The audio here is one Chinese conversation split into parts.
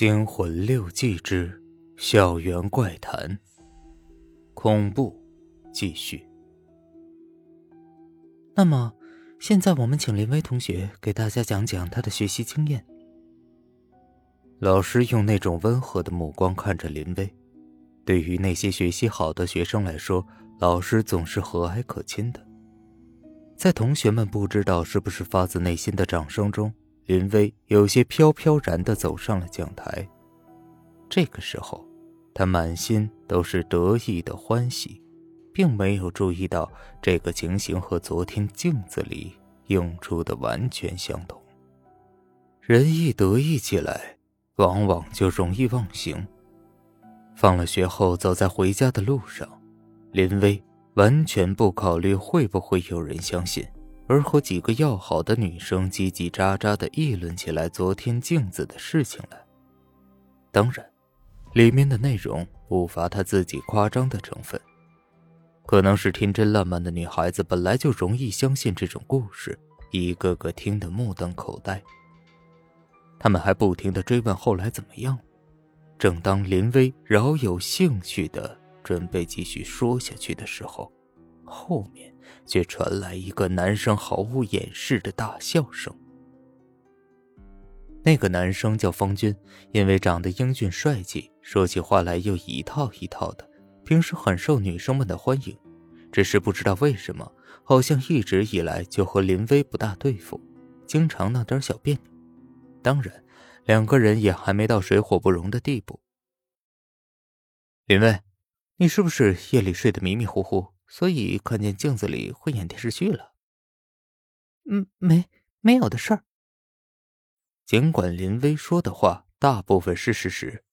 惊魂六记之校园怪谈，恐怖继续。那么，现在我们请林薇同学给大家讲讲他的学习经验。老师用那种温和的目光看着林薇。对于那些学习好的学生来说，老师总是和蔼可亲的。在同学们不知道是不是发自内心的掌声中。林薇有些飘飘然的走上了讲台，这个时候，他满心都是得意的欢喜，并没有注意到这个情形和昨天镜子里映出的完全相同。人一得意起来，往往就容易忘形。放了学后，走在回家的路上，林薇完全不考虑会不会有人相信。而和几个要好的女生叽叽喳喳的议论起来昨天镜子的事情来。当然，里面的内容不乏她自己夸张的成分。可能是天真烂漫的女孩子本来就容易相信这种故事，一个个听得目瞪口呆。他们还不停的追问后来怎么样。正当林薇饶有兴趣的准备继续说下去的时候，后面。却传来一个男生毫无掩饰的大笑声。那个男生叫方军，因为长得英俊帅气，说起话来又一套一套的，平时很受女生们的欢迎。只是不知道为什么，好像一直以来就和林薇不大对付，经常闹点小别扭。当然，两个人也还没到水火不容的地步。林薇，你是不是夜里睡得迷迷糊糊？所以看见镜子里会演电视剧了。嗯，没没有的事儿。尽管林薇说的话大部分是事实，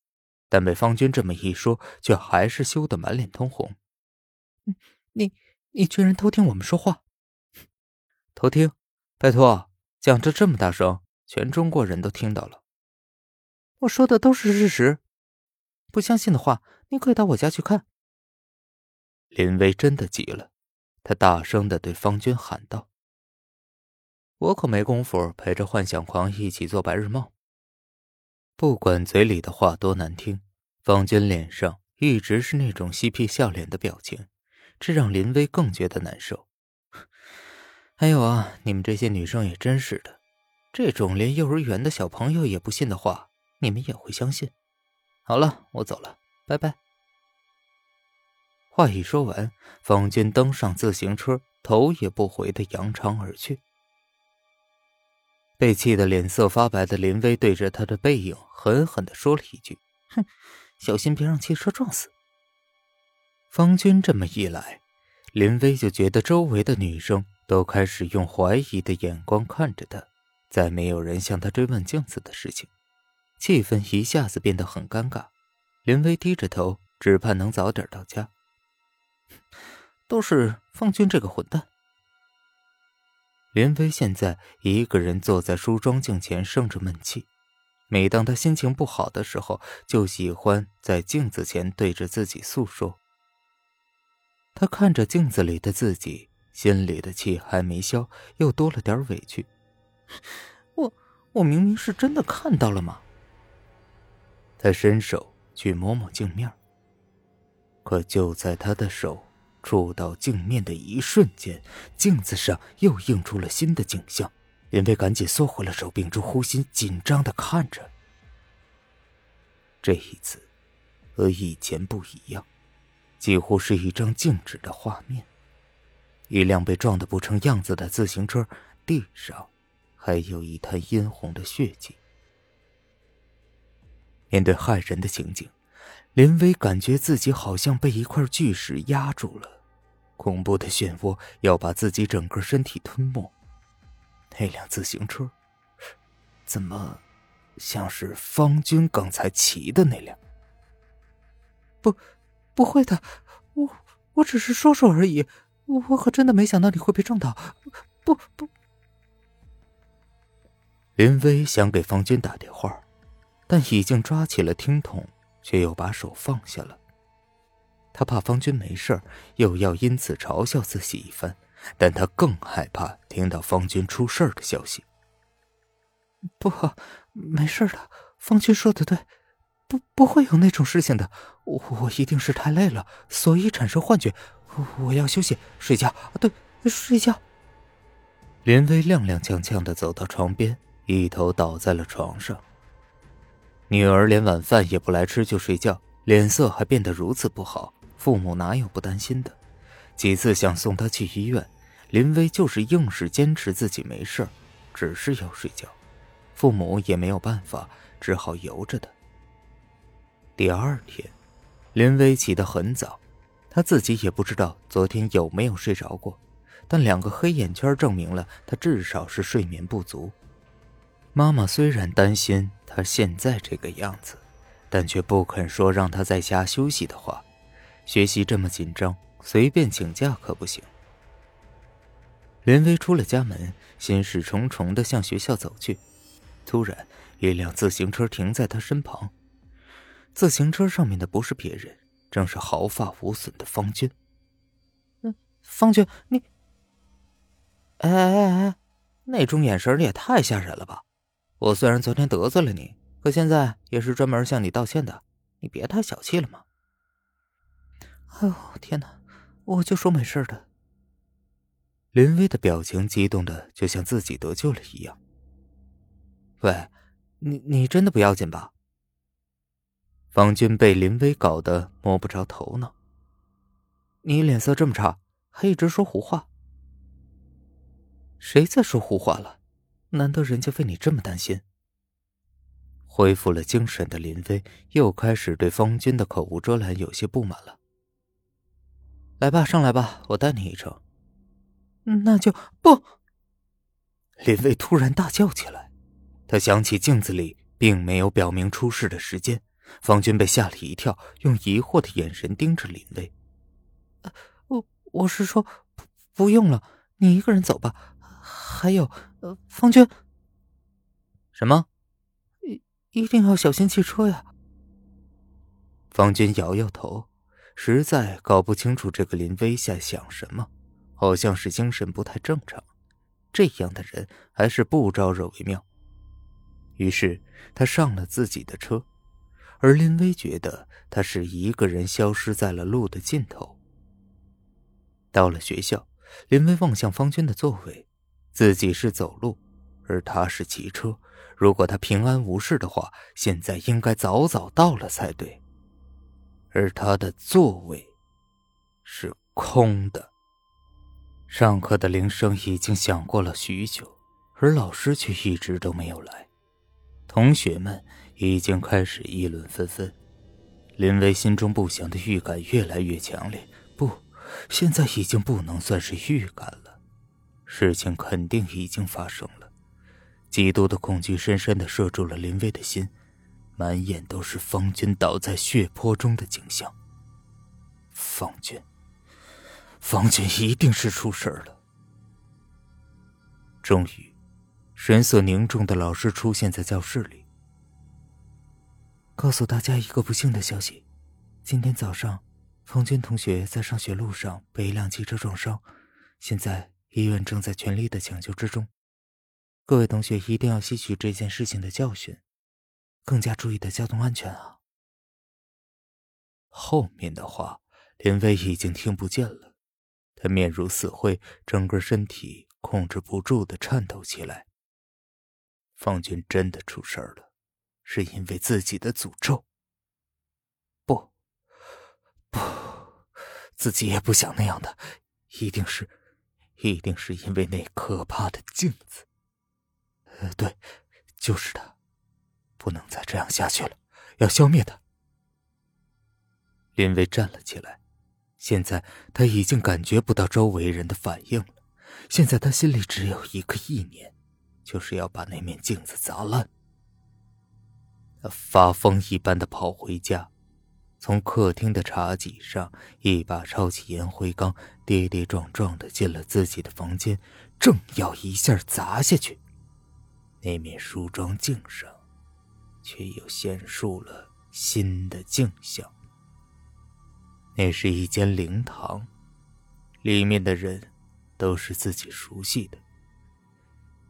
但被方军这么一说，却还是羞得满脸通红。你你居然偷听我们说话？偷听？拜托，讲着这么大声，全中国人都听到了。我说的都是事实，不相信的话，你可以到我家去看。林薇真的急了，他大声的对方军喊道：“我可没工夫陪着幻想狂一起做白日梦。”不管嘴里的话多难听，方军脸上一直是那种嬉皮笑脸的表情，这让林薇更觉得难受。还有啊，你们这些女生也真是的，这种连幼儿园的小朋友也不信的话，你们也会相信。好了，我走了，拜拜。话一说完，方军登上自行车，头也不回的扬长而去。被气得脸色发白的林薇对着他的背影狠狠的说了一句：“哼，小心别让汽车撞死。”方军这么一来，林薇就觉得周围的女生都开始用怀疑的眼光看着他，再没有人向他追问镜子的事情，气氛一下子变得很尴尬。林薇低着头，只盼能早点到家。都是方军这个混蛋。林飞现在一个人坐在梳妆镜前生着闷气，每当他心情不好的时候，就喜欢在镜子前对着自己诉说。他看着镜子里的自己，心里的气还没消，又多了点委屈。我我明明是真的看到了嘛。他伸手去摸摸镜面，可就在他的手。触到镜面的一瞬间，镜子上又映出了新的景象。林飞赶紧缩回了手，屏住呼吸，紧张的看着。这一次，和以前不一样，几乎是一张静止的画面。一辆被撞得不成样子的自行车，地上还有一滩殷红的血迹。面对骇人的情景，林威感觉自己好像被一块巨石压住了。恐怖的漩涡要把自己整个身体吞没。那辆自行车，怎么像是方军刚才骑的那辆？不，不会的，我我只是说说而已。我可真的没想到你会被撞倒。不不。林威想给方军打电话，但已经抓起了听筒，却又把手放下了。他怕方军没事又要因此嘲笑自己一番，但他更害怕听到方军出事的消息。不，没事的，方军说的对，不不会有那种事情的，我我一定是太累了，所以产生幻觉。我要休息睡觉，对，睡觉。林薇踉踉跄跄的走到床边，一头倒在了床上。女儿连晚饭也不来吃就睡觉，脸色还变得如此不好，父母哪有不担心的？几次想送她去医院，林薇就是硬是坚持自己没事只是要睡觉，父母也没有办法，只好由着她。第二天，林薇起得很早，她自己也不知道昨天有没有睡着过，但两个黑眼圈证明了她至少是睡眠不足。妈妈虽然担心她现在这个样子，但却不肯说让她在家休息的话。学习这么紧张，随便请假可不行。林薇出了家门，心事重重的向学校走去，突然，一辆自行车停在他身旁。自行车上面的不是别人，正是毫发无损的方军。嗯，方军，你……哎哎哎，那种眼神也太吓人了吧！我虽然昨天得罪了你，可现在也是专门向你道歉的，你别太小气了嘛！哎呦天哪，我就说没事的。林薇的表情激动的就像自己得救了一样。喂，你你真的不要紧吧？方军被林薇搞得摸不着头脑。你脸色这么差，还一直说胡话。谁在说胡话了？难得人家为你这么担心。恢复了精神的林飞又开始对方军的口无遮拦有些不满了。来吧，上来吧，我带你一程。那就不。林薇突然大叫起来，她想起镜子里并没有表明出事的时间。方军被吓了一跳，用疑惑的眼神盯着林薇。我我是说，不不用了，你一个人走吧。还有，呃，方军。什么？一一定要小心汽车呀。方军摇摇头，实在搞不清楚这个林薇在想什么，好像是精神不太正常。这样的人还是不招惹为妙。于是他上了自己的车。而林薇觉得他是一个人消失在了路的尽头。到了学校，林薇望向方军的座位，自己是走路，而他是骑车。如果他平安无事的话，现在应该早早到了才对。而他的座位是空的。上课的铃声已经响过了许久，而老师却一直都没有来。同学们。已经开始议论纷纷，林薇心中不祥的预感越来越强烈。不，现在已经不能算是预感了，事情肯定已经发生了。极度的恐惧深深的摄住了林薇的心，满眼都是方军倒在血泊中的景象。方军，方军一定是出事了。终于，神色凝重的老师出现在教室里。告诉大家一个不幸的消息：今天早上，方军同学在上学路上被一辆汽车撞伤，现在医院正在全力的抢救之中。各位同学一定要吸取这件事情的教训，更加注意的交通安全啊！后面的话，林薇已经听不见了，他面如死灰，整个身体控制不住的颤抖起来。方军真的出事了。是因为自己的诅咒。不，不，自己也不想那样的，一定是，一定是因为那可怕的镜子。呃，对，就是他，不能再这样下去了，要消灭他。林薇站了起来，现在他已经感觉不到周围人的反应了，现在他心里只有一个意念，就是要把那面镜子砸烂。他发疯一般的跑回家，从客厅的茶几上一把抄起烟灰缸，跌跌撞撞的进了自己的房间，正要一下砸下去，那面梳妆镜上，却又现出了新的镜像。那是一间灵堂，里面的人都是自己熟悉的，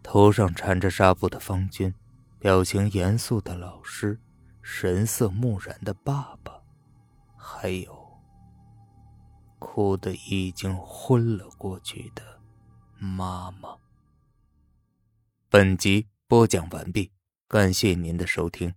头上缠着纱布的方军。表情严肃的老师，神色木然的爸爸，还有哭得已经昏了过去的妈妈。本集播讲完毕，感谢您的收听。